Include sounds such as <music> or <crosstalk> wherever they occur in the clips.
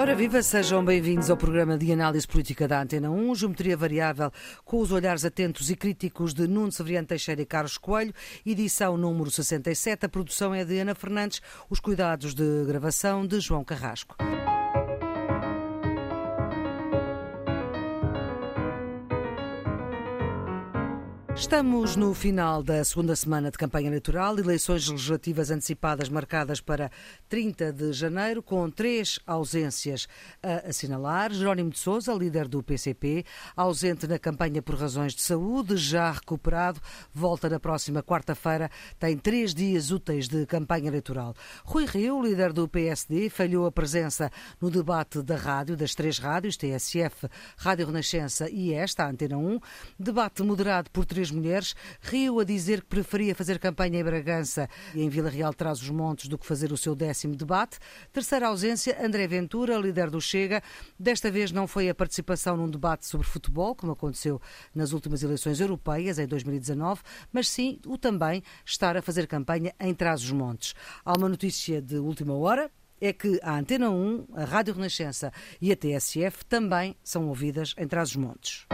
Ora viva, sejam bem-vindos ao programa de análise política da Antena 1, Geometria Variável, com os olhares atentos e críticos de Nuno Severiano Teixeira e Carlos Coelho, edição número 67, a produção é de Ana Fernandes, os cuidados de gravação de João Carrasco. Estamos no final da segunda semana de campanha eleitoral, eleições legislativas antecipadas marcadas para 30 de janeiro, com três ausências a assinalar. Jerónimo de Sousa, líder do PCP, ausente na campanha por razões de saúde, já recuperado, volta na próxima quarta-feira, tem três dias úteis de campanha eleitoral. Rui Rio, líder do PSD, falhou a presença no debate da rádio, das três rádios, TSF, Rádio Renascença e esta, a Antena 1, debate moderado por três mulheres, riu a dizer que preferia fazer campanha em Bragança e em Vila Real traz os montes do que fazer o seu décimo debate. Terceira ausência, André Ventura, líder do Chega. Desta vez não foi a participação num debate sobre futebol, como aconteceu nas últimas eleições europeias, em 2019, mas sim o também estar a fazer campanha em Trás-os-Montes. Há uma notícia de última hora, é que a Antena 1, a Rádio Renascença e a TSF também são ouvidas em Trás-os-Montes.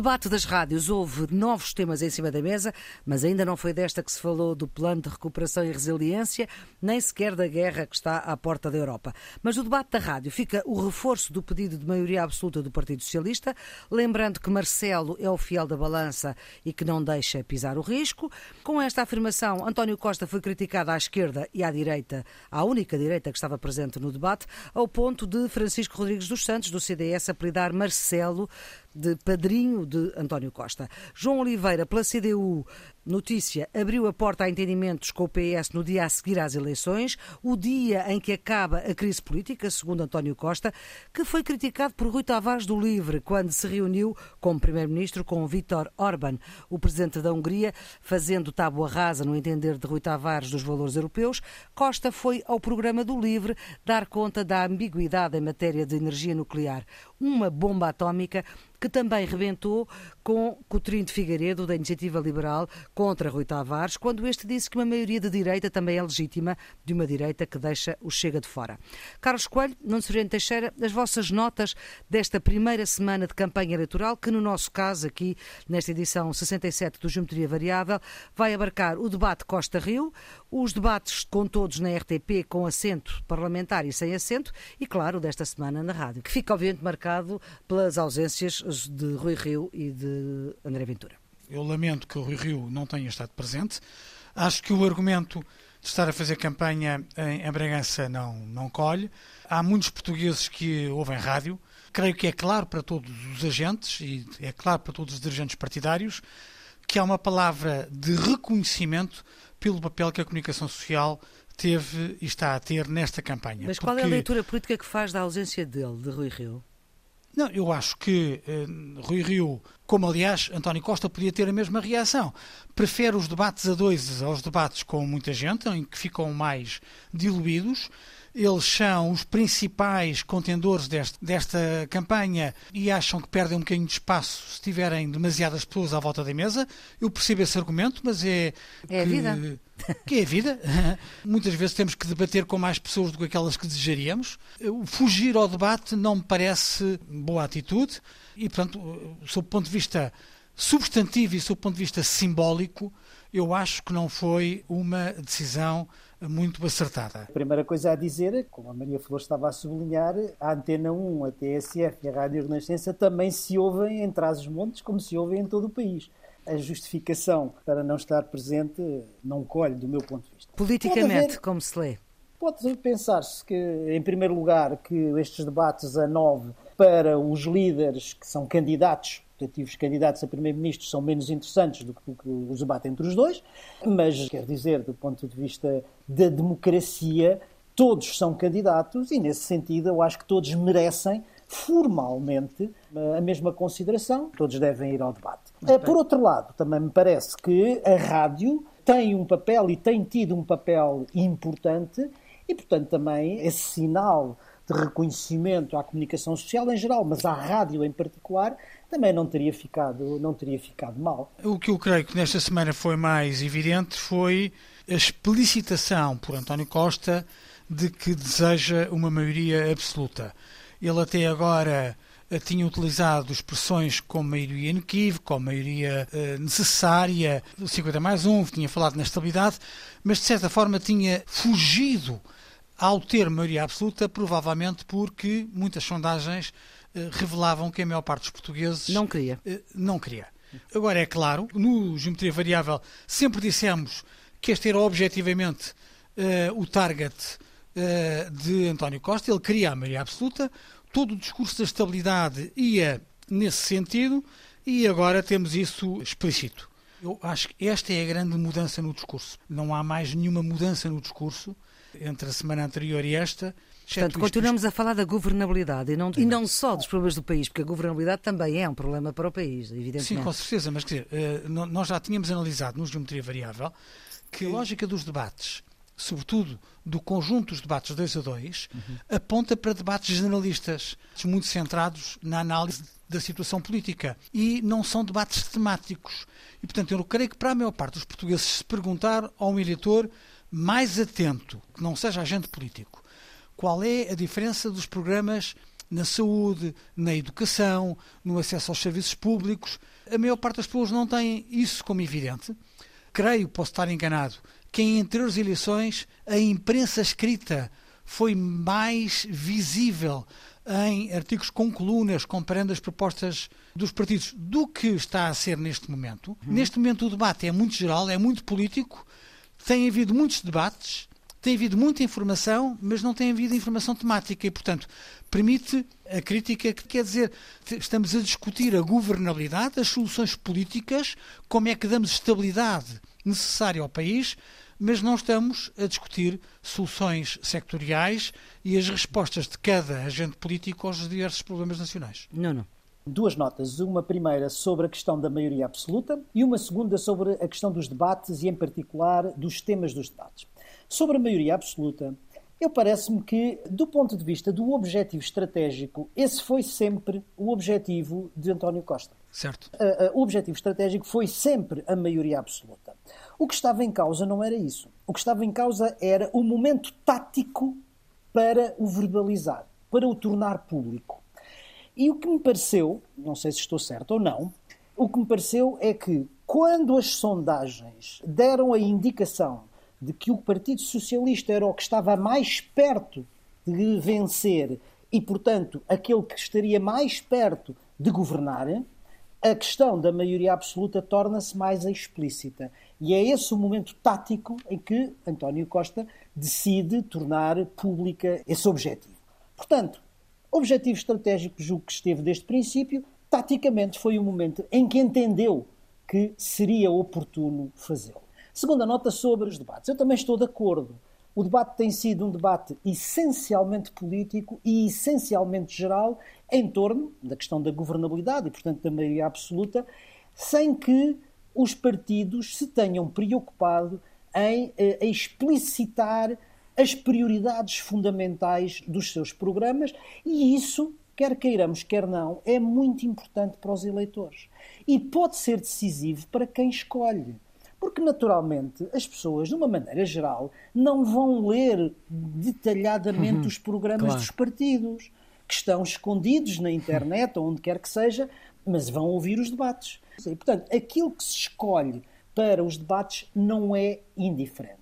Debate das rádios houve novos temas em cima da mesa, mas ainda não foi desta que se falou do plano de recuperação e resiliência, nem sequer da guerra que está à porta da Europa. Mas no debate da rádio fica o reforço do pedido de maioria absoluta do Partido Socialista, lembrando que Marcelo é o fiel da balança e que não deixa pisar o risco. Com esta afirmação, António Costa foi criticado à esquerda e à direita, à única direita que estava presente no debate, ao ponto de Francisco Rodrigues dos Santos, do CDS, apelidar Marcelo de padrinho de António Costa. João Oliveira, pela CDU, Notícia abriu a porta a entendimentos com o PS no dia a seguir às eleições, o dia em que acaba a crise política, segundo António Costa, que foi criticado por Rui Tavares do Livre quando se reuniu como primeiro-ministro com Vítor Orban, o presidente da Hungria, fazendo tábua rasa no entender de Rui Tavares dos valores europeus. Costa foi ao programa do Livre dar conta da ambiguidade em matéria de energia nuclear, uma bomba atómica que também rebentou com Coutrinho de Figueiredo, da Iniciativa Liberal, contra Rui Tavares, quando este disse que uma maioria de direita também é legítima, de uma direita que deixa o Chega de fora. Carlos Coelho, Nuno Sereno Teixeira, as vossas notas desta primeira semana de campanha eleitoral, que no nosso caso, aqui nesta edição 67 do Geometria Variável, vai abarcar o debate Costa-Rio, os debates com todos na RTP, com assento parlamentar e sem assento, e claro, desta semana na rádio, que fica obviamente marcado pelas ausências de Rui Rio e de André Ventura. Eu lamento que o Rui Rio não tenha estado presente. Acho que o argumento de estar a fazer campanha em Bragança não, não colhe. Há muitos portugueses que ouvem rádio. Creio que é claro para todos os agentes e é claro para todos os dirigentes partidários que há uma palavra de reconhecimento pelo papel que a comunicação social teve e está a ter nesta campanha. Mas qual Porque... é a leitura política que faz da ausência dele, de Rui Rio? Não, eu acho que eh, Rui Rio, como aliás António Costa, podia ter a mesma reação. Prefere os debates a dois aos debates com muita gente, em que ficam mais diluídos. Eles são os principais contendores deste, desta campanha e acham que perdem um bocadinho de espaço se tiverem demasiadas pessoas à volta da mesa. Eu percebo esse argumento, mas é. É que, a vida. <laughs> Que é a vida. <laughs> Muitas vezes temos que debater com mais pessoas do que aquelas que desejaríamos. Fugir ao debate não me parece boa atitude e, portanto, sob o ponto de vista substantivo e sob o ponto de vista simbólico, eu acho que não foi uma decisão muito acertada. A primeira coisa a dizer, como a Maria Flor estava a sublinhar, a Antena 1, a TSF e a Rádio Renascença também se ouvem em Trás-os-Montes, como se ouvem em todo o país. A justificação para não estar presente não colhe, do meu ponto de vista. Politicamente, haver, como se lê? Pode pensar-se que, em primeiro lugar, que estes debates a nove para os líderes que são candidatos respectivos candidatos a primeiro-ministro são menos interessantes do que os debates entre os dois, mas quer dizer, do ponto de vista da democracia, todos são candidatos e, nesse sentido, eu acho que todos merecem formalmente a mesma consideração, todos devem ir ao debate. Por outro lado, também me parece que a rádio tem um papel e tem tido um papel importante e, portanto, também esse sinal de reconhecimento à comunicação social em geral, mas à rádio em particular, também não teria ficado, não teria ficado mal. O que eu creio que nesta semana foi mais evidente foi a explicitação por António Costa de que deseja uma maioria absoluta. Ele até agora eh, tinha utilizado expressões como maioria inequívoca, como maioria eh, necessária, 50 mais 1, tinha falado na estabilidade, mas de certa forma tinha fugido ao ter maioria absoluta, provavelmente porque muitas sondagens eh, revelavam que a maior parte dos portugueses não queria. Não queria. Agora, é claro, no Geometria Variável sempre dissemos que este era objetivamente o target eh, de António Costa. Ele queria a maioria absoluta, todo o discurso da estabilidade ia nesse sentido e agora temos isso explícito. Eu acho que esta é a grande mudança no discurso. Não há mais nenhuma mudança no discurso entre a semana anterior e esta. Portanto, continuamos a falar da governabilidade e não, e não só dos problemas do país, porque a governabilidade também é um problema para o país, evidentemente. Sim, com certeza, mas quer dizer, eh, nós já tínhamos analisado no Geometria Variável que a lógica dos debates sobretudo do conjunto dos debates 2 a 2, uhum. aponta para debates generalistas, muito centrados na análise da situação política. E não são debates temáticos. E, portanto, eu creio que para a maior parte dos portugueses se perguntar a um eleitor mais atento, que não seja agente político, qual é a diferença dos programas na saúde, na educação, no acesso aos serviços públicos, a maior parte das pessoas não tem isso como evidente. Creio, posso estar enganado, que em anteriores eleições a imprensa escrita foi mais visível em artigos com colunas, comparando as propostas dos partidos, do que está a ser neste momento. Uhum. Neste momento o debate é muito geral, é muito político, tem havido muitos debates, tem havido muita informação, mas não tem havido informação temática e, portanto, permite a crítica que quer dizer, estamos a discutir a governabilidade, as soluções políticas, como é que damos estabilidade necessária ao país, mas não estamos a discutir soluções sectoriais e as respostas de cada agente político aos diversos problemas nacionais. Não, não. Duas notas. Uma primeira sobre a questão da maioria absoluta e uma segunda sobre a questão dos debates e, em particular, dos temas dos debates. Sobre a maioria absoluta, eu parece-me que, do ponto de vista do objetivo estratégico, esse foi sempre o objetivo de António Costa. Certo. O objetivo estratégico foi sempre a maioria absoluta. O que estava em causa não era isso. O que estava em causa era o momento tático para o verbalizar, para o tornar público. E o que me pareceu, não sei se estou certo ou não, o que me pareceu é que quando as sondagens deram a indicação de que o Partido Socialista era o que estava mais perto de vencer e, portanto, aquele que estaria mais perto de governar, a questão da maioria absoluta torna-se mais explícita. E é esse o momento tático em que António Costa decide tornar pública esse objetivo. Portanto, objetivo estratégico, julgo que esteve desde o princípio, taticamente foi o momento em que entendeu que seria oportuno fazê-lo. Segunda nota sobre os debates. Eu também estou de acordo. O debate tem sido um debate essencialmente político e essencialmente geral em torno da questão da governabilidade e, portanto, da maioria absoluta, sem que os partidos se tenham preocupado em eh, explicitar as prioridades fundamentais dos seus programas e isso, quer queiramos, quer não, é muito importante para os eleitores e pode ser decisivo para quem escolhe. Porque, naturalmente, as pessoas, de uma maneira geral, não vão ler detalhadamente uhum, os programas claro. dos partidos, que estão escondidos na internet ou onde quer que seja, mas vão ouvir os debates. E, portanto, aquilo que se escolhe para os debates não é indiferente.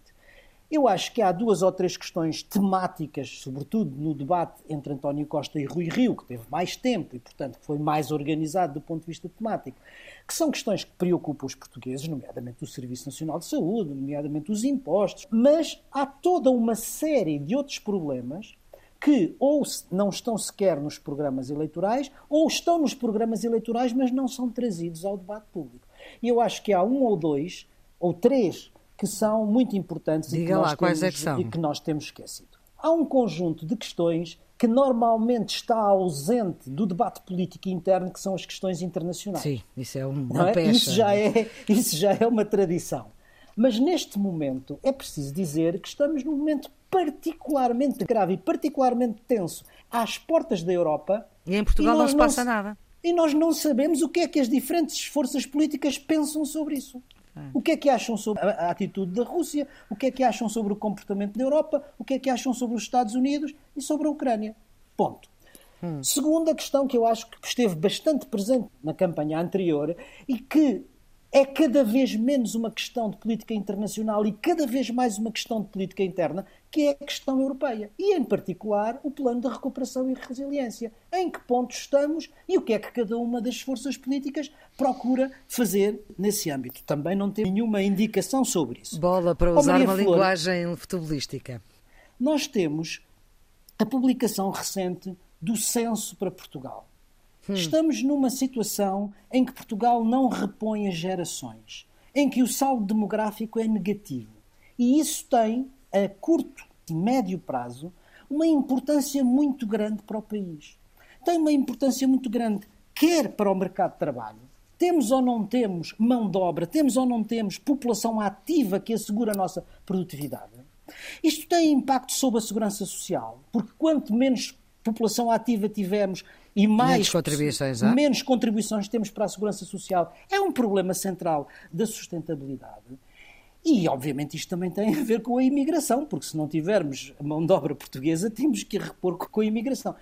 Eu acho que há duas ou três questões temáticas, sobretudo no debate entre António Costa e Rui Rio, que teve mais tempo e, portanto, foi mais organizado do ponto de vista temático, que são questões que preocupam os portugueses, nomeadamente o Serviço Nacional de Saúde, nomeadamente os impostos, mas há toda uma série de outros problemas que ou não estão sequer nos programas eleitorais, ou estão nos programas eleitorais, mas não são trazidos ao debate público. E eu acho que há um ou dois, ou três, que são muito importantes e que, lá, temos, é e que nós temos esquecido. Há um conjunto de questões que normalmente está ausente do debate político interno, que são as questões internacionais. Sim, isso é uma é? peça. Isso já é, <laughs> isso já é uma tradição. Mas neste momento é preciso dizer que estamos num momento particularmente grave e particularmente tenso às portas da Europa. E em Portugal e não se passa não, nada. E nós não sabemos o que é que as diferentes forças políticas pensam sobre isso. O que é que acham sobre a atitude da Rússia? O que é que acham sobre o comportamento da Europa? O que é que acham sobre os Estados Unidos e sobre a Ucrânia? Ponto. Hum. Segunda questão que eu acho que esteve bastante presente na campanha anterior e que é cada vez menos uma questão de política internacional e cada vez mais uma questão de política interna, que é a questão europeia. E, em particular, o plano de recuperação e resiliência. Em que ponto estamos e o que é que cada uma das forças políticas procura fazer nesse âmbito. Também não tem nenhuma indicação sobre isso. Bola para usar uma Flor, linguagem futebolística. Nós temos a publicação recente do censo para Portugal. Hum. Estamos numa situação em que Portugal não repõe as gerações, em que o saldo demográfico é negativo. E isso tem, a curto e médio prazo, uma importância muito grande para o país. Tem uma importância muito grande, quer para o mercado de trabalho, temos ou não temos mão de obra, temos ou não temos população ativa que assegura a nossa produtividade. Isto tem impacto sobre a segurança social, porque quanto menos população ativa tivermos e mais menos contribuições, menos contribuições temos para a segurança social. É um problema central da sustentabilidade. E, obviamente, isto também tem a ver com a imigração, porque se não tivermos mão de obra portuguesa, temos que repor com a imigração.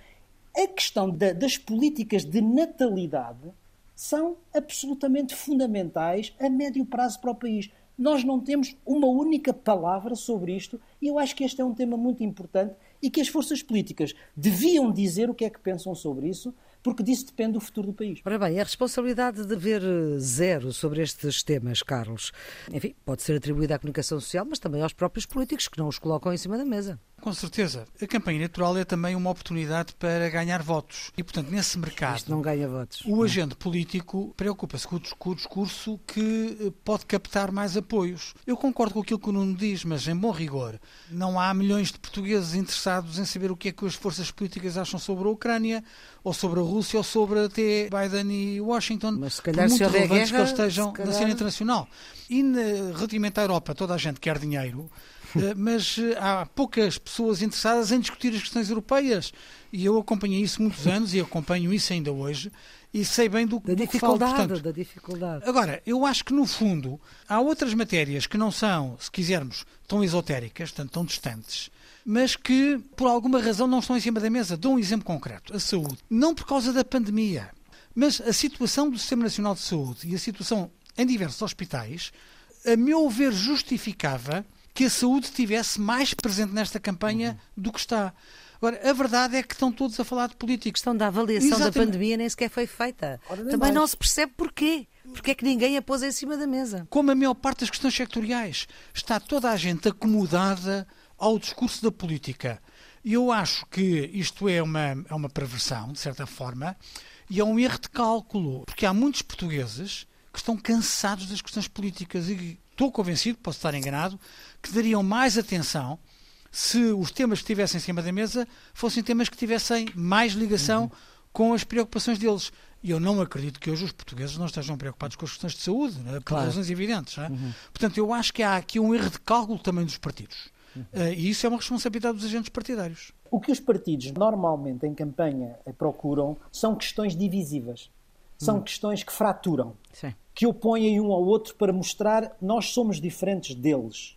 A questão da, das políticas de natalidade são absolutamente fundamentais a médio prazo para o país. Nós não temos uma única palavra sobre isto e eu acho que este é um tema muito importante e que as forças políticas deviam dizer o que é que pensam sobre isso, porque disso depende o futuro do país. Ora bem, a responsabilidade de ver eh, zero sobre estes temas, Carlos, enfim, pode ser atribuída à comunicação social, mas também aos próprios políticos que não os colocam em cima da mesa. Com certeza. A campanha eleitoral é também uma oportunidade para ganhar votos. E, portanto, nesse mercado. Isto não ganha votos. O agente político preocupa-se com o discurso que eh, pode captar mais apoios. Eu concordo com aquilo que o Nuno diz, mas, em bom rigor, não há milhões de portugueses interessados em saber o que é que as forças políticas acham sobre a Ucrânia, ou sobre a Rússia, ou sobre até Biden e Washington. Mas se calhar, por muito se relevantes guerra, que eles estejam calhar... na cena internacional. E, relativamente à Europa, toda a gente quer dinheiro. Eh, mas eh, há poucas pessoas interessadas em discutir as questões europeias. E eu acompanhei isso muitos anos e acompanho isso ainda hoje e sei bem do, da do que falo. Portanto, da dificuldade. Agora, eu acho que no fundo há outras matérias que não são, se quisermos, tão esotéricas, tanto tão distantes, mas que por alguma razão não estão em cima da mesa. Dou um exemplo concreto: a saúde. Não por causa da pandemia, mas a situação do Sistema Nacional de Saúde e a situação em diversos hospitais, a meu ver, justificava que a saúde estivesse mais presente nesta campanha uhum. do que está. Agora, a verdade é que estão todos a falar de política. A questão da avaliação Exatamente. da pandemia nem sequer foi feita. Também mais. não se percebe porquê. Porque é que ninguém a pôs em cima da mesa. Como a maior parte das questões sectoriais. Está toda a gente acomodada ao discurso da política. E eu acho que isto é uma, é uma perversão, de certa forma, e é um erro de cálculo. Porque há muitos portugueses que estão cansados das questões políticas e estou convencido, posso estar enganado, que dariam mais atenção se os temas que estivessem em cima da mesa fossem temas que tivessem mais ligação uhum. com as preocupações deles. E eu não acredito que hoje os portugueses não estejam preocupados com as questões de saúde, né, por claro. razões evidentes. É? Uhum. Portanto, eu acho que há aqui um erro de cálculo também dos partidos. Uhum. Uh, e isso é uma responsabilidade dos agentes partidários. O que os partidos normalmente em campanha procuram são questões divisivas. São hum. questões que fraturam. Sim que opõem um ao outro para mostrar nós somos diferentes deles.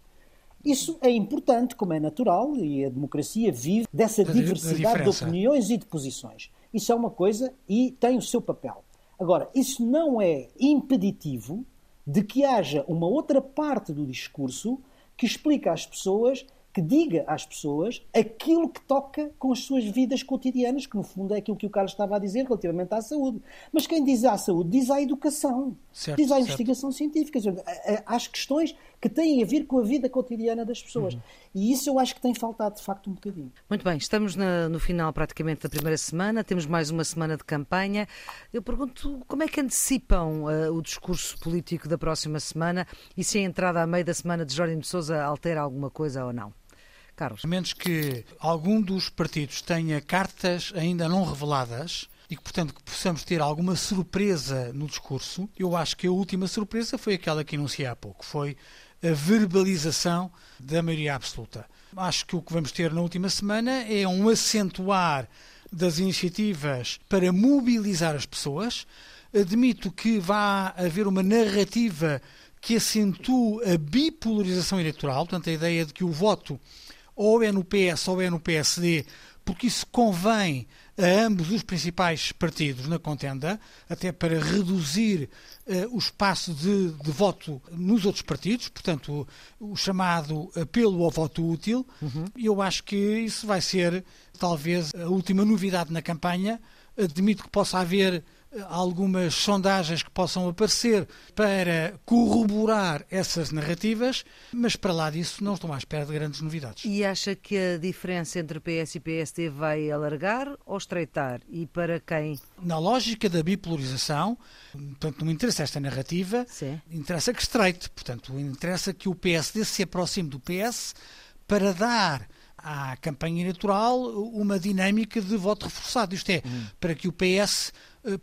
Isso é importante, como é natural, e a democracia vive dessa diversidade de opiniões e de posições. Isso é uma coisa e tem o seu papel. Agora, isso não é impeditivo de que haja uma outra parte do discurso que explica às pessoas que diga às pessoas aquilo que toca com as suas vidas cotidianas, que no fundo é aquilo que o Carlos estava a dizer relativamente à saúde. Mas quem diz à saúde diz à educação, certo, diz à certo. investigação científica, às questões que têm a ver com a vida cotidiana das pessoas. Uhum. E isso eu acho que tem faltado de facto um bocadinho. Muito bem, estamos na, no final praticamente da primeira semana, temos mais uma semana de campanha. Eu pergunto como é que antecipam uh, o discurso político da próxima semana e se a entrada a meio da semana de Jorge de Sousa altera alguma coisa ou não? Carlos. A menos que algum dos partidos tenha cartas ainda não reveladas e que, portanto, que possamos ter alguma surpresa no discurso, eu acho que a última surpresa foi aquela que anunciei há pouco, foi a verbalização da maioria absoluta. Acho que o que vamos ter na última semana é um acentuar das iniciativas para mobilizar as pessoas. Admito que vá haver uma narrativa que acentue a bipolarização eleitoral, portanto, a ideia de que o voto ou é no PS ou é no PSD, porque isso convém a ambos os principais partidos na contenda, até para reduzir uh, o espaço de, de, voto nos outros partidos, portanto, o, o chamado apelo ao voto útil. Uhum. Eu acho que isso vai ser, talvez, a última novidade na campanha. Admito que possa haver algumas sondagens que possam aparecer para corroborar essas narrativas, mas para lá disso não estou à espera de grandes novidades. E acha que a diferença entre PS e PSD vai alargar ou estreitar? E para quem? Na lógica da bipolarização, portanto, não me interessa esta narrativa, Sim. interessa que estreite, portanto, interessa que o PSD se aproxime do PS para dar à campanha eleitoral uma dinâmica de voto reforçado, isto é, hum. para que o PS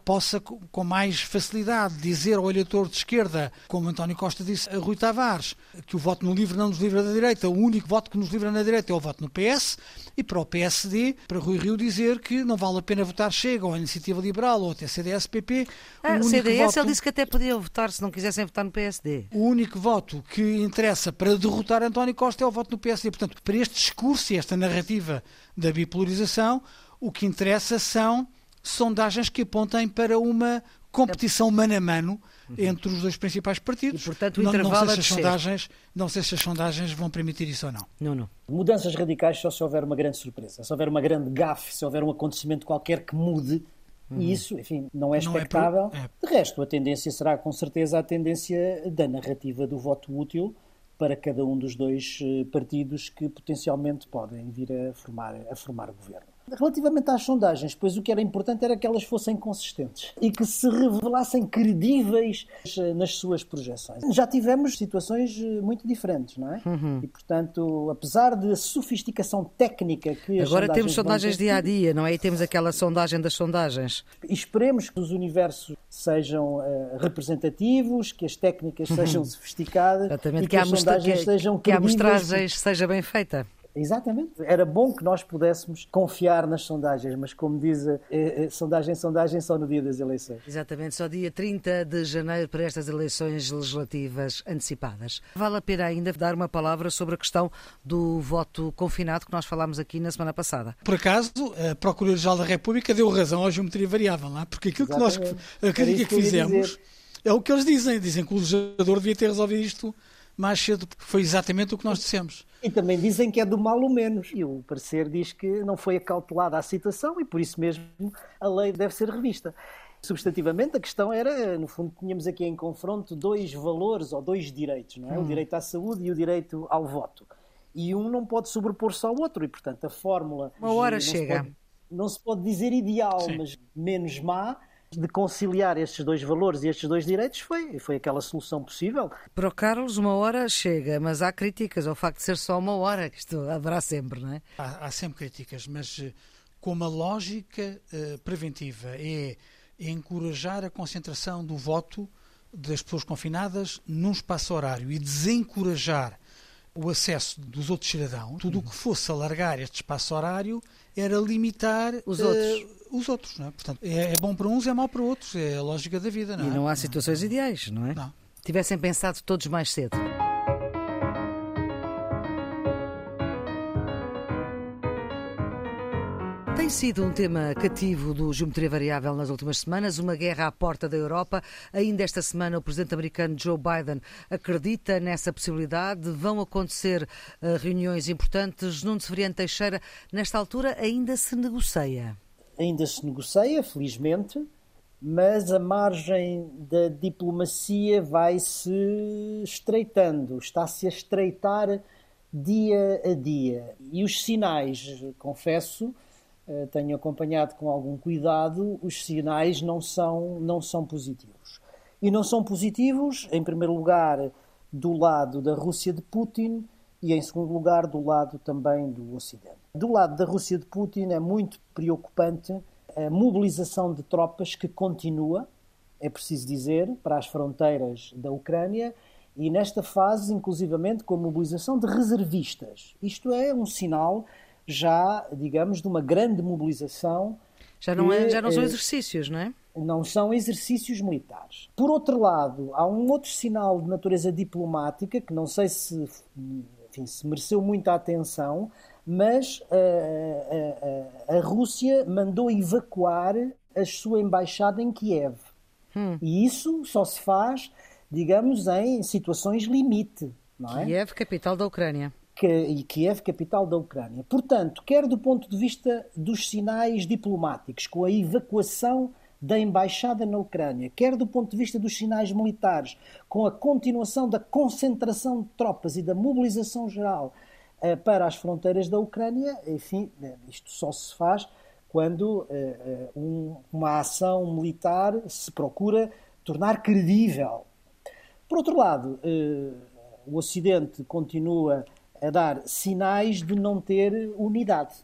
possa com mais facilidade dizer ao eleitor de esquerda, como António Costa disse a Rui Tavares, que o voto no livre não nos livra da direita, o único voto que nos livra na direita é o voto no PS, e para o PSD, para Rui Rio dizer que não vale a pena votar Chega ou a Iniciativa Liberal ou até CDS-PP. Ah, o CDS voto... ele disse que até podiam votar se não quisessem votar no PSD. O único voto que interessa para derrotar António Costa é o voto no PSD. Portanto, para este discurso e esta narrativa da bipolarização, o que interessa são sondagens que apontem para uma competição mano a mano entre os dois principais partidos. E, portanto, o não, intervalo não sei, se as sondagens, não sei se as sondagens vão permitir isso ou não. Não, não. Mudanças radicais só se houver uma grande surpresa, se houver uma grande gafe, se houver um acontecimento qualquer que mude Uhum. E isso, enfim, não é expectável. Não é pro... é. De resto, a tendência será com certeza a tendência da narrativa do voto útil para cada um dos dois eh, partidos que potencialmente podem vir a formar, a formar governo. Relativamente às sondagens, pois o que era importante era que elas fossem consistentes e que se revelassem credíveis eh, nas suas projeções. Já tivemos situações eh, muito diferentes, não é? Uhum. E, portanto, apesar da sofisticação técnica que Agora temos sondagens dia a dia, não é? E temos aquela sondagem das sondagens. Esperemos que os universos sejam uh, representativos, que as técnicas sejam sofisticadas Exatamente. e que, que as sondagens que, sejam. Que a amostragem seja bem feita. Exatamente. Era bom que nós pudéssemos confiar nas sondagens, mas como diz a, a, a, sondagem, sondagem só no dia das eleições. Exatamente, só dia 30 de janeiro para estas eleições legislativas antecipadas. Vale a pena ainda dar uma palavra sobre a questão do voto confinado que nós falámos aqui na semana passada. Por acaso, a Procuradoria-Geral da República deu razão à geometria variável, lá, é? porque aquilo Exatamente. que nós crítica que fizemos é o que eles dizem. Dizem que o legislador devia ter resolvido isto mais cedo, porque foi exatamente o que nós dissemos. E também dizem que é do mal o menos. E o parecer diz que não foi acautelada a situação e por isso mesmo a lei deve ser revista. Substantivamente, a questão era, no fundo, tínhamos aqui em confronto dois valores ou dois direitos, não é? Hum. O direito à saúde e o direito ao voto. E um não pode sobrepor-se ao outro, e portanto a fórmula. Uma hora chega. Se pode, não se pode dizer ideal, Sim. mas menos má, de conciliar estes dois valores e estes dois direitos foi, foi aquela solução possível. Para o Carlos, uma hora chega, mas há críticas ao facto de ser só uma hora, que isto haverá sempre, não é? Há, há sempre críticas, mas eh, como a lógica uh, preventiva é, é encorajar a concentração do voto das pessoas confinadas num espaço horário e desencorajar o acesso dos outros cidadãos, tudo o que fosse alargar este espaço horário era limitar os outros. Uh, os outros, não é? Portanto, é, é, bom para uns e é mau para outros, é a lógica da vida, não é? E não há situações não. ideais, não é? Não. Tivessem pensado todos mais cedo. Tem sido um tema cativo do Geometria Variável nas últimas semanas, uma guerra à porta da Europa. Ainda esta semana, o presidente americano Joe Biden acredita nessa possibilidade. Vão acontecer uh, reuniões importantes. Nuno Severiano Teixeira, nesta altura, ainda se negocia. Ainda se negocia, felizmente, mas a margem da diplomacia vai se estreitando, está-se a estreitar dia a dia. E os sinais, confesso, eh, tenho acompanhado com algum cuidado, os sinais não são, não são positivos. E não são positivos, em primeiro lugar, do lado da Rússia de Putin e, em segundo lugar, do lado também do Ocidente. Do lado da Rússia de Putin é muito preocupante a mobilização de tropas que continua, é preciso dizer, para as fronteiras da Ucrânia e nesta fase, inclusivamente, com a mobilização de reservistas. Isto é um sinal já, digamos, de uma grande mobilização. Já não, é, já não são exercícios, não é? Não são exercícios militares. Por outro lado, há um outro sinal de natureza diplomática que não sei se, enfim, se mereceu muita atenção, mas a, a, a, a Rússia mandou evacuar a sua embaixada em Kiev. Hum. E isso só se faz, digamos, em situações limite. Não é? Kiev, capital da Ucrânia. Que, e Kiev, capital da Ucrânia. Portanto, quer do ponto de vista dos sinais diplomáticos, com a evacuação da embaixada na Ucrânia, quer do ponto de vista dos sinais militares, com a continuação da concentração de tropas e da mobilização geral para as fronteiras da Ucrânia, enfim, eh, isto só se faz quando uh, um, uma ação militar se procura tornar credível. Por outro lado, o Ocidente continua a dar sinais de não ter unidade.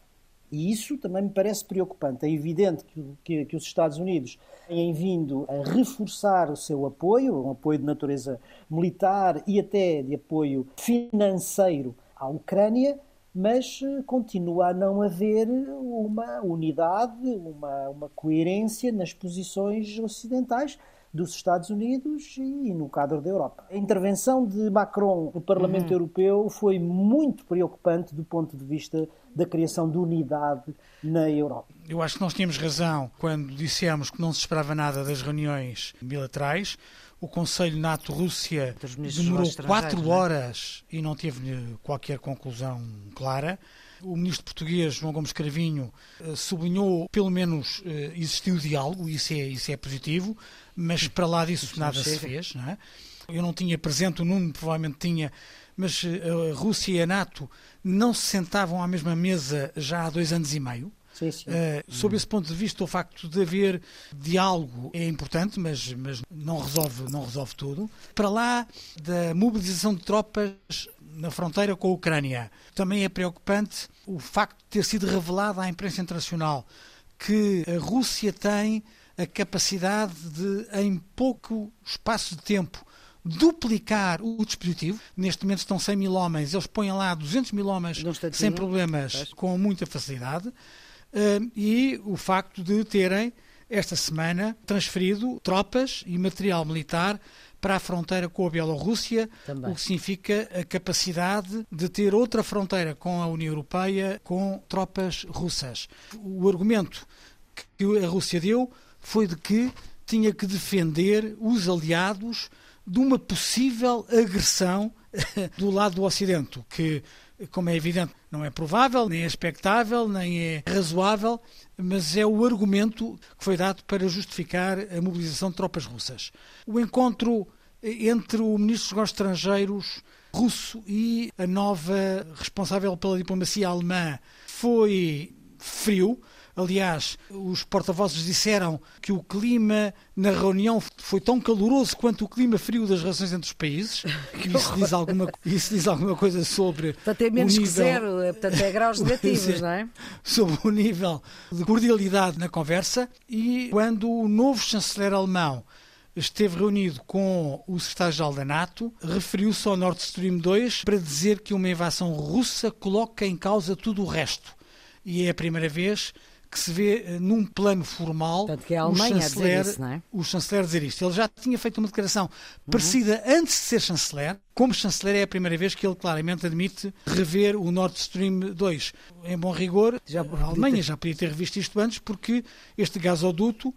E isso também me parece preocupante. É evidente que, que, que, os Estados Unidos têm vindo a reforçar o seu apoio, um apoio de natureza militar e até de apoio financeiro à Ucrânia, mas eh, continua a não haver uma unidade, uma, uma coerência nas posições ocidentais dos Estados Unidos e no quadro da Europa. A intervenção de Macron no Parlamento uhum. Europeu foi muito preocupante do ponto de vista da criação de unidade na Europa. Eu acho que nós tínhamos razão quando dissemos que não se esperava nada das reuniões bilaterais. O Conselho NATO-Rússia demorou quatro é? horas e não teve qualquer conclusão clara. O ministro português, João Gomes Cravinho, eh, sublinhou, pelo menos eh, existiu diálogo, isso é, isso é positivo, mas para lá disso nada se fez. Não é? Eu não tinha presente, o Nuno provavelmente tinha, mas eh, a Rússia e a NATO não se sentavam à mesma mesa já há dois anos e meio. Sim, sim. Uh, sob esse ponto de vista, o facto de haver diálogo é importante, mas, mas não, resolve, não resolve tudo. Para lá da mobilização de tropas na fronteira com a Ucrânia, também é preocupante o facto de ter sido revelado à imprensa internacional que a Rússia tem a capacidade de, em pouco espaço de tempo, duplicar o dispositivo. Neste momento estão 100 mil homens, eles põem lá 200 mil homens sem problemas, com muita facilidade. E o facto de terem, esta semana, transferido tropas e material militar para a fronteira com a Bielorrússia, Também. o que significa a capacidade de ter outra fronteira com a União Europeia com tropas russas. O argumento que a Rússia deu foi de que tinha que defender os aliados de uma possível agressão <laughs> do lado do Ocidente, que como é evidente, não é provável, nem é expectável, nem é razoável, mas é o argumento que foi dado para justificar a mobilização de tropas russas. O encontro entre o ministro dos Negócios Estrangeiros russo e a nova responsável pela diplomacia alemã foi frio. Aliás, os porta-vozes disseram que o clima na reunião foi tão caloroso quanto o clima frio das relações entre os países. Isso diz alguma, isso diz alguma coisa sobre. <laughs> Portanto, é menos nível, que zero, é, portanto, é graus <laughs> negativos, não é? Sobre o nível de cordialidade na conversa. E quando o novo chanceler alemão esteve reunido com o secretário-geral da NATO, referiu-se ao Nord Stream 2 para dizer que uma invasão russa coloca em causa tudo o resto. E é a primeira vez que se vê eh, num plano formal que a Alemanha o chanceler, dizer isso, não é? o chanceler dizer isto. Ele já tinha feito uma declaração uhum. parecida antes de ser chanceler. Como chanceler é a primeira vez que ele claramente admite rever o Nord Stream 2. Em bom rigor, já a Alemanha ter... já podia ter revisto isto antes porque este gasoduto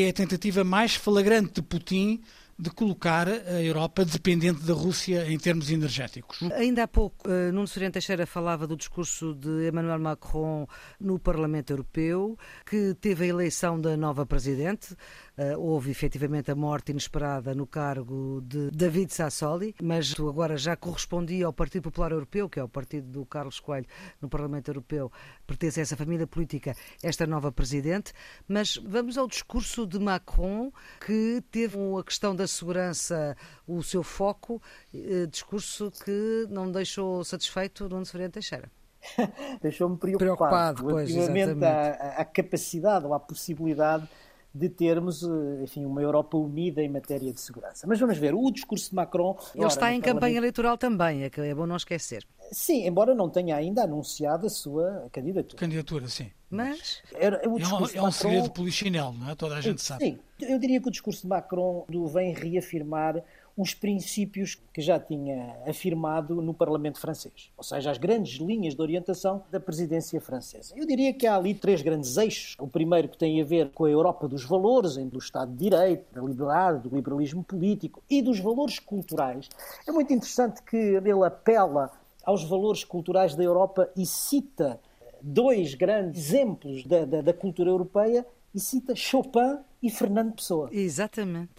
é a tentativa mais flagrante de Putin de colocar a Europa dependente da Rússia em termos energéticos. Ainda há pouco, uh, Nuno Ferreira Teixeira falava do discurso de Emmanuel Macron no Parlamento Europeu, que teve a eleição da nova presidente. Uh, houve efetivamente a morte inesperada no cargo de David Sassoli, mas agora já correspondia ao Partido Popular Europeu, que é o partido do Carlos Coelho no Parlamento Europeu, pertence a essa família política, esta nova presidente. Mas vamos ao discurso de Macron, que teve a questão da segurança o seu foco, uh, discurso que não deixou satisfeito Nuno Ferreira Teixeira. <laughs> Deixou-me preocupado, preocupado relativamente à, à capacidade ou à possibilidade de termos, eh, enfim, uma Europa unida em matéria de segurança. Mas vamos ver, o discurso de Macron... Ele está em campanha eleitoral também, é, que é bom não esquecer. Sim, embora não tenha ainda anunciado a sua candidatura. Candidatura, sim. Mas... Era, o é, um, é um Macron... segredo polichinelo, não é? Toda a gente sabe. Sim, eu diria que o discurso de Macron vem reafirmar os princípios que já tinha afirmado no Parlamento francês, ou seja, as grandes linhas de orientação da presidência francesa. Eu diria que há ali três grandes eixos. O primeiro que tem a ver com a Europa dos valores, do Estado de Direito, da liberdade, do liberalismo político e dos valores culturais. É muito interessante que ele apela aos valores culturais da Europa e cita dois grandes exemplos da, da, da cultura europeia e cita Chopin e Fernando Pessoa. Exatamente.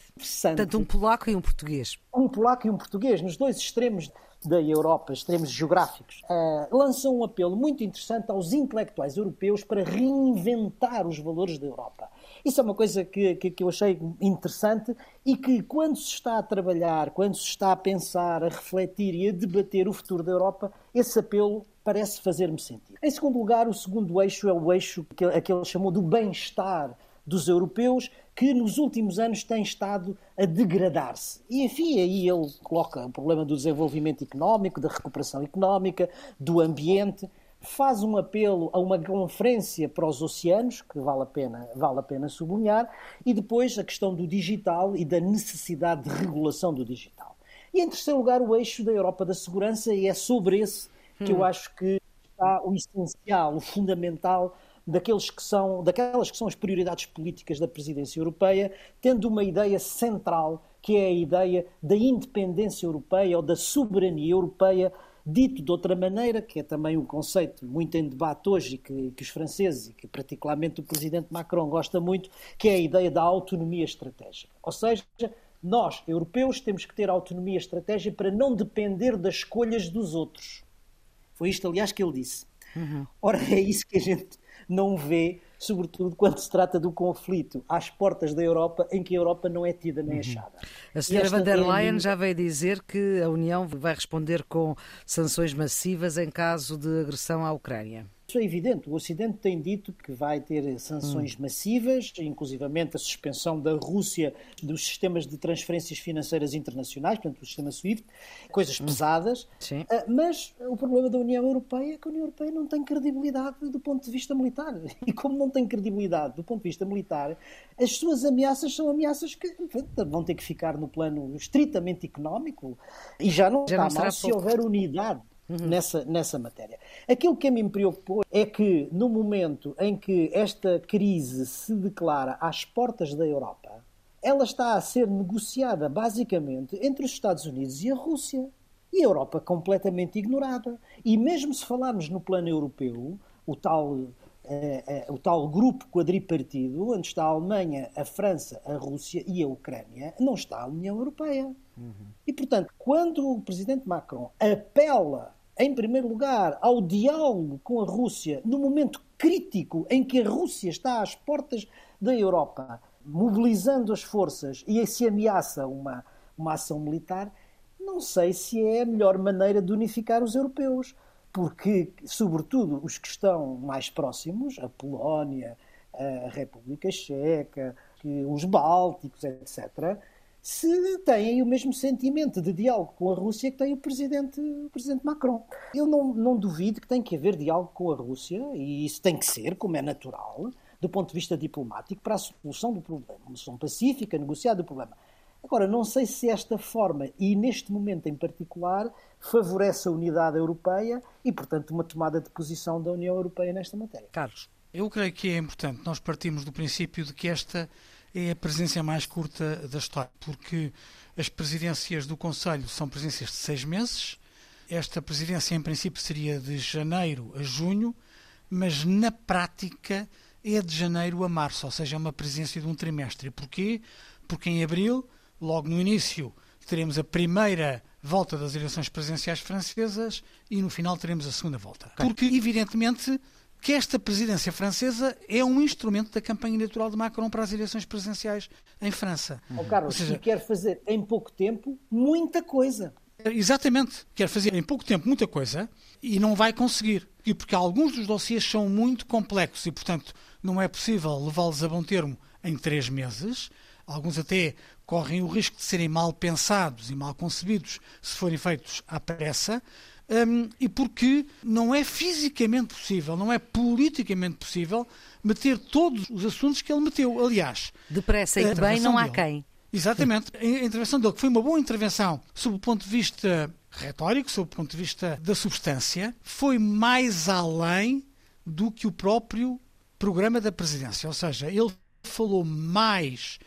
Tanto um polaco e um português. Um polaco e um português, nos dois extremos da Europa, extremos geográficos, uh, lançam um apelo muito interessante aos intelectuais europeus para reinventar os valores da Europa. Isso é uma coisa que, que, que, eu achei interessante e que, quando se está a trabalhar, quando se está a pensar, a refletir e a debater o futuro da Europa, esse apelo parece fazer-me sentido. Em segundo lugar, o segundo eixo é o eixo que, que ele chamou do bem-estar dos europeus, que nos últimos anos tem estado a degradar-se. E, enfim, aí ele coloca o problema do desenvolvimento económico, da recuperação económica, do ambiente, faz um apelo a uma conferência para os oceanos, que vale a pena, vale a pena sublinhar, e depois a questão do digital e da necessidade de regulação do digital. E, em terceiro lugar, o eixo da Europa da segurança, e é sobre esse que hum. eu acho que está o essencial, o fundamental daqueles que são, daquelas que são as prioridades políticas da presidência europeia, tendo uma ideia central, que é a ideia da independência europeia ou da soberania europeia, dito de outra maneira, que é também um conceito muito em debate hoje e que, que os franceses, e que particularmente o presidente Macron gosta muito, que é a ideia da autonomia estratégica. Ou seja, nós, europeus, temos que ter autonomia estratégica para não depender das escolhas dos outros. Foi isto, aliás, que ele disse. Uhum. Ora, é isso que a gente não vê, sobretudo quando se trata do conflito às portas da Europa, em que a Europa não é tida nem uhum. achada. A senhora van der Leyen já veio dizer que a União vai responder com sanções massivas em caso de agressão à Ucrânia. Isso é evidente. O Ocidente tem dito que vai ter sanções hum. massivas, inclusivamente a suspensão da Rússia dos sistemas de transferências financeiras internacionais, portanto, o sistema SWIFT, coisas hum. pesadas. Sim. Ah, mas o problema da União Europeia é que a União Europeia não tem credibilidade do ponto de vista militar. <laughs> E como não tem credibilidade do ponto de vista militar, as suas ameaças são ameaças que vão ter que ficar no plano estritamente económico e já não já está não mal se houver unidade uhum. nessa, nessa matéria. Aquilo que a mim me preocupou é que, no momento em que esta crise se declara às portas da Europa, ela está a ser negociada basicamente entre os Estados Unidos e a Rússia. E a Europa completamente ignorada. E mesmo se falarmos no plano europeu, o tal Uh, uh, o tal grupo quadripartido, onde está a Alemanha, a França, a Rússia e a Ucrânia, não está a União Europeia. Uhum. E, portanto, quando o presidente Macron apela em primeiro lugar, ao diálogo com a Rússia no momento crítico em que a Rússia está às portas da Europa, mobilizando as forças e se ameaça uma, uma ação militar, não sei se é a melhor maneira de unificar os europeus. Porque, sobretudo, os que estão mais próximos, a Polónia, a República Checa, os Bálticos, etc., se têm o mesmo sentimento de diálogo com a Rússia que tem o presidente, o presidente Macron. Eu não, não duvido que tem que haver diálogo com a Rússia, e isso tem que ser, como é natural, do ponto de vista diplomático, para a solução do problema, uma solução pacífica, negociada do problema. Agora, não sei se esta forma, e neste momento em particular, favorece a unidade europeia e, portanto, uma tomada de posição da União Europeia nesta matéria. Carlos, eu creio que é importante nós partimos do princípio de que esta é a presidência mais curta da história, porque as presidências do Conselho são presidências de seis meses. Esta presidência, em princípio, seria de janeiro a junho, mas na prática é de janeiro a março, ou seja, é uma presidência de um trimestre. Porquê? Porque em abril, logo no início, teremos a primeira volta das eleições presidenciais francesas e no final teremos a segunda volta. Porque, evidentemente, que esta presidência francesa é um instrumento da campanha eleitoral de Macron para as eleições presidenciais em França. Oh, Carlos, seja, quer fazer em pouco tempo muita coisa. Exatamente, quer fazer em pouco tempo muita coisa e não vai conseguir. E porque alguns dos dossiês são muito complexos e, portanto, não é possível levá-los a bom termo em três meses. Alguns até correm o risco de serem mal pensados e mal concebidos se forem feitos à pressa. Um, e porque não é fisicamente possível, não é politicamente possível meter todos os assuntos que ele meteu. Aliás, depressa e bem não há quem. Exatamente. A intervenção dele, que foi uma boa intervenção sob o ponto de vista retórico, sob o ponto de vista da substância, foi mais além do que o próprio programa da presidência. Ou seja, ele falou mais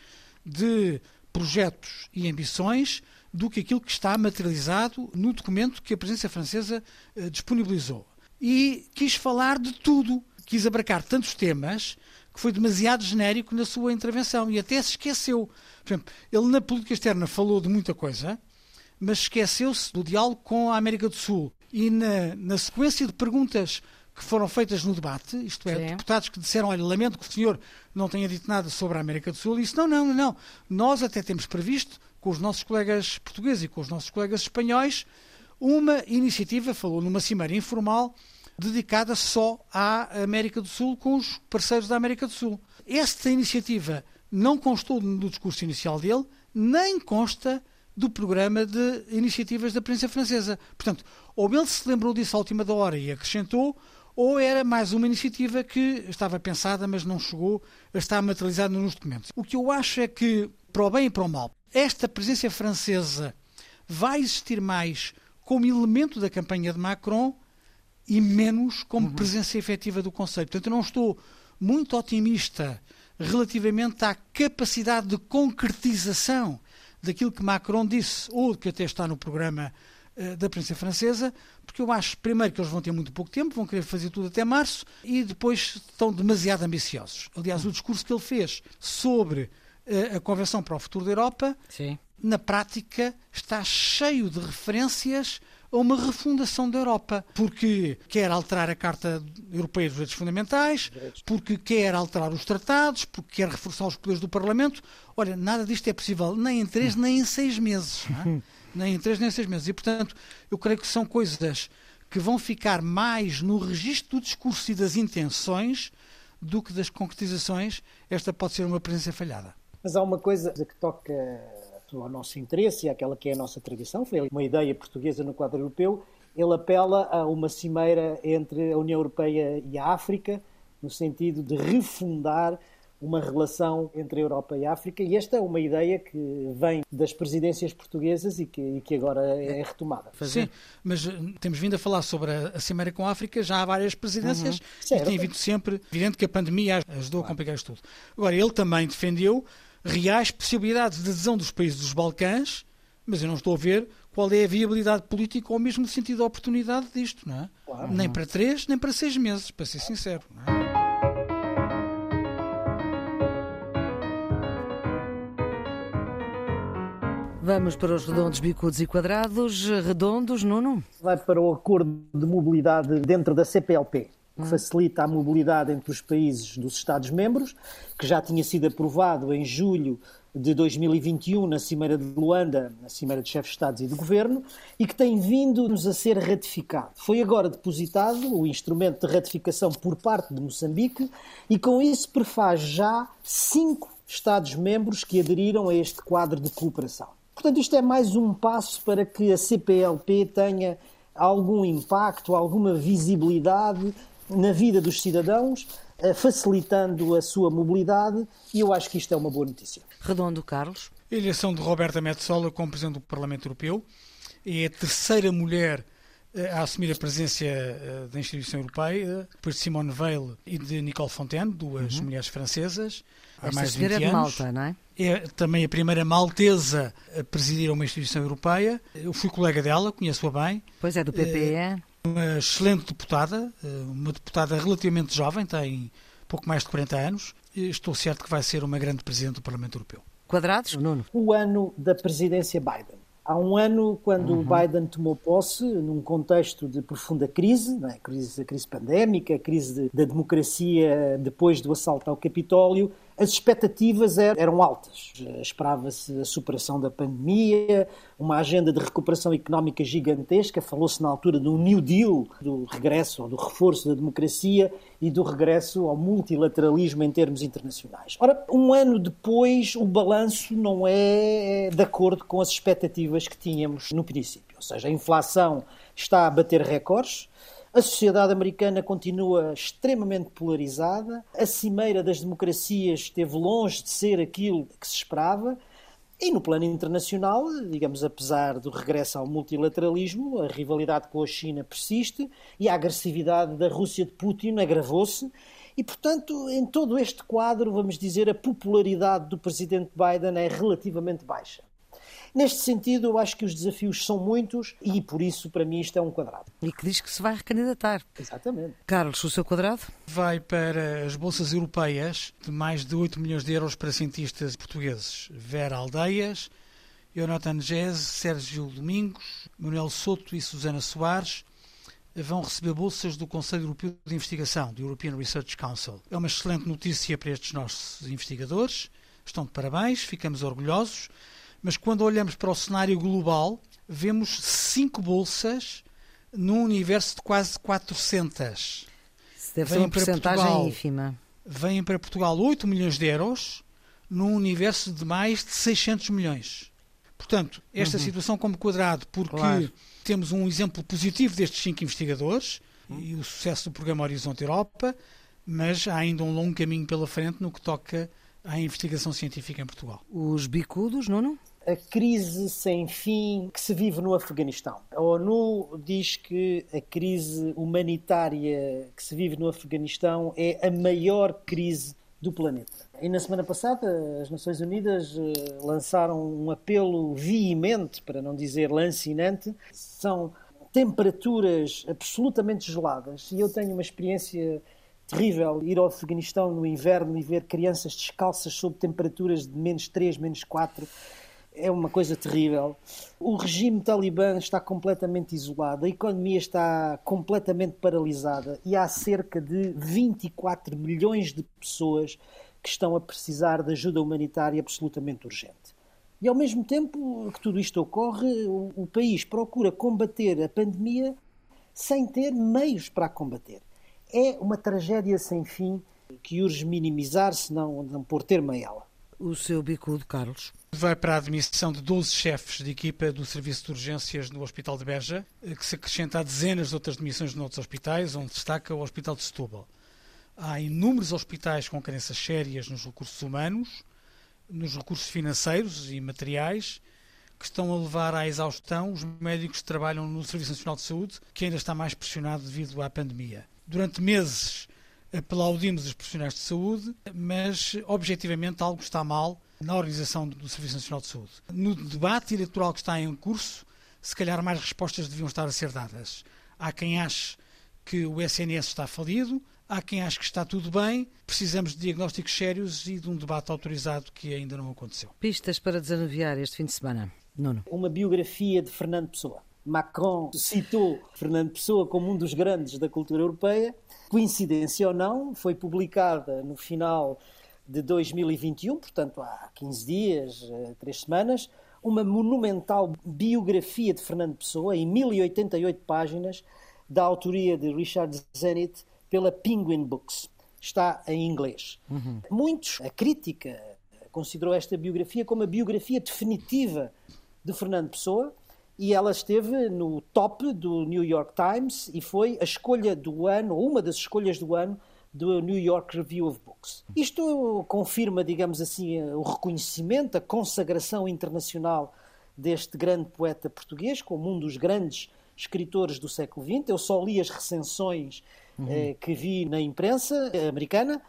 de projetos e ambições do que aquilo que está materializado no documento que a presidência francesa eh, disponibilizou. E quis falar de tudo, quis abarcar tantos temas que foi demasiado genérico na sua intervenção e até se esqueceu. Por exemplo, ele na política externa falou de muita coisa, mas esqueceu-se do diálogo com a América do Sul. E na, na sequência de perguntas que foram feitas no debate, isto é, Sim. deputados que disseram, olha, lamento que o senhor não tenha dito nada sobre a América do Sul, e disse, não, não, não, nós até temos previsto, com os nossos colegas portugueses e com os nossos colegas espanhóis, uma iniciativa, falou numa cimeira informal, dedicada só à América do Sul, com os parceiros da América do Sul. Esta iniciativa não constou no discurso inicial dele, nem consta do programa de iniciativas da Princesa Francesa. Portanto, ou ele se lembrou disso à última da hora e acrescentou, ou era mais uma iniciativa que estava pensada, mas não chegou a estar materializada nos documentos. O que eu acho é que, para o bem e para o mal, esta presença francesa vai existir mais como elemento da campanha de Macron e menos como uhum. presença efetiva do Conselho. Portanto, eu não estou muito otimista relativamente à capacidade de concretização daquilo que Macron disse, ou que até está no programa da Princesa Francesa, porque eu acho, primeiro, que eles vão ter muito pouco tempo, vão querer fazer tudo até março, e depois estão demasiado ambiciosos. Aliás, o discurso que ele fez sobre uh, a Convenção para o Futuro da Europa, Sim. na prática, está cheio de referências a uma refundação da Europa, porque quer alterar a Carta Europeia dos Direitos Fundamentais, porque quer alterar os tratados, porque quer reforçar os poderes do Parlamento. Olha, nada disto é possível nem em três nem em seis meses. <laughs> Nem em três nem em seis meses. E, portanto, eu creio que são coisas que vão ficar mais no registro do discurso e das intenções do que das concretizações. Esta pode ser uma presença falhada. Mas há uma coisa que toca ao nosso interesse e àquela que é a nossa tradição, foi uma ideia portuguesa no quadro europeu. Ele apela a uma cimeira entre a União Europeia e a África, no sentido de refundar uma relação entre a Europa e a África, e esta é uma ideia que vem das presidências portuguesas e que, e que agora é retomada. Sim, mas eh, temos vindo a falar sobre a, Cimeira com a África já há várias presidências uhum. e tem vindo sempre, evidente que a pandemia ajudou claro. a complicar isto tudo. Agora, ele também defendeu reais possibilidades de adesão dos países dos Balcãs, mas eu não estou a ver qual é a viabilidade política ou mesmo o sentido da oportunidade disto, não é? Claro. Nem para três, nem para seis meses, para ser sincero. Não é? Vamos para os redondos, bicudos e quadrados. Redondos, Nuno? Vai para o acordo de mobilidade dentro da CPLP, que hum. facilita a mobilidade entre os países dos Estados-membros, que já tinha sido aprovado em julho de 2021 na Cimeira de Luanda, na Cimeira de Chefes de Estados e de Governo, e que tem vindo-nos a ser ratificado. Foi agora depositado o instrumento de ratificação por parte de Moçambique e com isso prefaz já cinco Estados-membros que aderiram a este quadro de cooperação. Portanto, isto é mais um passo para que a CPLP tenha algum impacto, alguma visibilidade na vida dos cidadãos, eh, facilitando a sua mobilidade, e eu acho que isto é uma boa notícia. Redondo, Carlos. A eleição de Roberta Metsola como Presidente do Parlamento Europeu é a terceira mulher eh, a assumir a presença eh, da instituição europeia, depois de Simone Veil e de Nicole Fontaine, duas uhum. mulheres francesas, há mais de 20 anos. de Malta, não é? É também a primeira maltesa a presidir uma instituição europeia. Eu fui colega dela, conheço-a bem. Pois é, do PPE. Eh, uma excelente deputada, uma deputada relativamente jovem, tem pouco mais de 40 anos. Estou certo que vai ser uma grande presidente do Parlamento Europeu. Quadrados, Nuno? O ano da presidência Biden. Há um ano, quando uhum. Biden tomou posse, num contexto de profunda crise, é? crise a crise pandémica, crise de, da democracia depois do assalto ao Capitólio, as expectativas eram altas. Esperava-se a superação da pandemia, uma agenda de recuperação económica gigantesca. Falou-se na altura do New Deal, do regresso ou do reforço da democracia e do regresso ao multilateralismo em termos internacionais. Ora, um ano depois, o balanço não é de acordo com as expectativas que tínhamos no princípio. Ou seja, a inflação está a bater recordes. A sociedade americana continua extremamente polarizada, a cimeira das democracias esteve longe de ser aquilo que se esperava, e no plano internacional, digamos, apesar do regresso ao multilateralismo, a rivalidade com a China persiste e a agressividade da Rússia de Putin agravou-se. E, portanto, em todo este quadro, vamos dizer, a popularidade do presidente Biden é relativamente baixa. Neste sentido, eu acho que os desafios são muitos e, por isso, para mim, isto é um quadrado. E que diz que se vai recandidatar. Exatamente. Carlos, o seu quadrado? Vai para as bolsas europeias de mais de 8 milhões de euros para cientistas portugueses. Vera Aldeias, Jonathan Gese, Sérgio Domingos, Manuel Soto e Susana Soares vão receber bolsas do Conselho Europeu de Investigação, do European Research Council. É uma excelente notícia para estes nossos investigadores. Estão de parabéns, ficamos orgulhosos mas quando olhamos para o cenário global, vemos cinco bolsas num universo de quase 400. Isso deve ser uma porcentagem ínfima. Vêm para Portugal 8 milhões de euros num universo de mais de 600 milhões. Portanto, esta uhum. situação como quadrado, porque claro. temos um exemplo positivo destes cinco investigadores uhum. e o sucesso do programa Horizonte Europa, mas há ainda um longo caminho pela frente no que toca à investigação científica em Portugal. Os bicudos, não? a crise sem fim que se vive no Afeganistão. A ONU diz que a crise humanitária que se vive no Afeganistão é a maior crise do planeta. E na semana passada, as Nações Unidas eh, lançaram um apelo veemente, para não dizer lancinante. São temperaturas absolutamente geladas e eu tenho uma experiência terrível ir ao Afeganistão no inverno e ver crianças descalças sob temperaturas de menos 3, menos 4. É uma coisa terrível. O regime talibã está completamente isolado, a economia está completamente paralisada e há cerca de 24 milhões de pessoas que estão a precisar de ajuda humanitária absolutamente urgente. E ao mesmo tempo que tudo isto ocorre, o, o país procura combater a pandemia sem ter meios para a combater é uma tragédia sem fim que urge minimizar, se não, não pôr termo a ela. O seu bicudo, Carlos? Vai para a admissão de 12 chefes de equipa do Serviço de Urgências no Hospital de Beja, que se acrescenta a dezenas de outras demissões de outros hospitais, onde destaca o Hospital de Setúbal. Há inúmeros hospitais com carências sérias nos recursos humanos, nos recursos financeiros e materiais, que estão a levar à exaustão os médicos que trabalham no Serviço Nacional de Saúde, que ainda está mais pressionado devido à pandemia durante meses aplaudimos os profissionais de saúde, mas objetivamente algo está mal na organização do Serviço Nacional de Saúde. No debate eleitoral que está em curso, se calhar mais respostas deviam estar a ser dadas. Há quem ache que o SNS está falido, há quem ache que está tudo bem, precisamos de diagnósticos sérios e de um debate autorizado que ainda não aconteceu. Pistas para desanuviar este fim de semana. Nuno. Uma biografia de Fernando Pessoa. Macron citou Fernando Pessoa como um dos grandes da cultura europeia. Coincidência ou não, foi publicada no final de 2021, portanto há 15 dias, 3 eh, semanas, uma monumental biografia de Fernando Pessoa, em 1088 páginas, da autoria de Richard Zenit, pela Penguin Books. Está em inglês. Uhum. Muitos, a crítica, considerou esta biografia como a biografia definitiva de Fernando Pessoa, e ela esteve no top do New York Times e foi a escolha do ano, ou uma das escolhas do ano, do New York Review of Books. Isto confirma, digamos assim, o reconhecimento, a consagração internacional deste grande poeta português, como um dos grandes escritores do século XX. Eu só li as recensões uhum. eh, que vi na imprensa americana,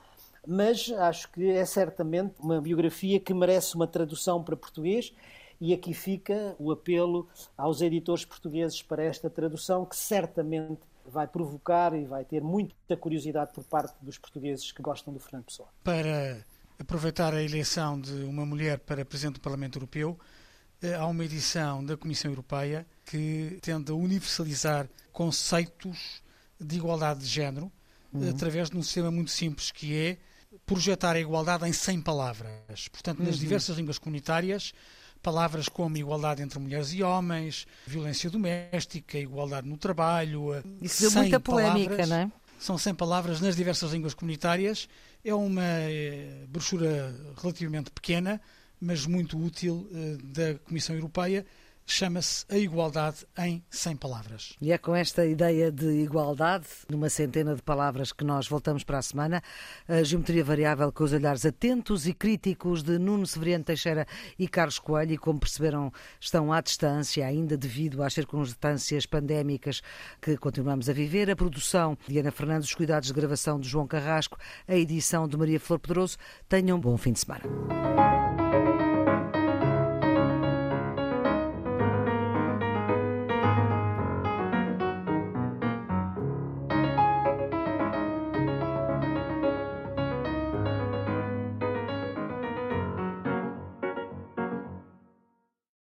mas acho que é certamente uma biografia que merece uma tradução para português e aqui fica o apelo aos editores portugueses para esta tradução, que certamente vai provocar e vai ter muita curiosidade por parte dos portugueses que gostam do Fernando Pessoa. Para aproveitar a eleição de uma mulher para Presidente do Parlamento Europeu, eh, há uma edição da Comissão Europeia que tende a universalizar conceitos de igualdade de género uhum. através de um sistema muito simples que é projetar a igualdade em 100 palavras. Portanto, nas uhum. diversas línguas comunitárias, palavras como igualdade entre mulheres e homens, violência doméstica, igualdade no trabalho. Isso deu muita polémica, não é? São 100 palavras nas diversas línguas comunitárias. É uma eh, brochura relativamente pequena, mas muito útil eh, da Comissão Europeia chama-se A Igualdade em 100 Palavras. E é com esta ideia de igualdade, numa centena de palavras, que nós voltamos para a semana. A geometria variável com os olhares atentos e críticos de Nuno Severiano Teixeira e Carlos Coelho, e como perceberam, estão à distância, ainda devido às circunstâncias pandémicas que continuamos a viver. A produção de Ana Fernandes, os cuidados de gravação de João Carrasco, a edição de Maria Flor Pedroso. Tenham um bom fim de semana.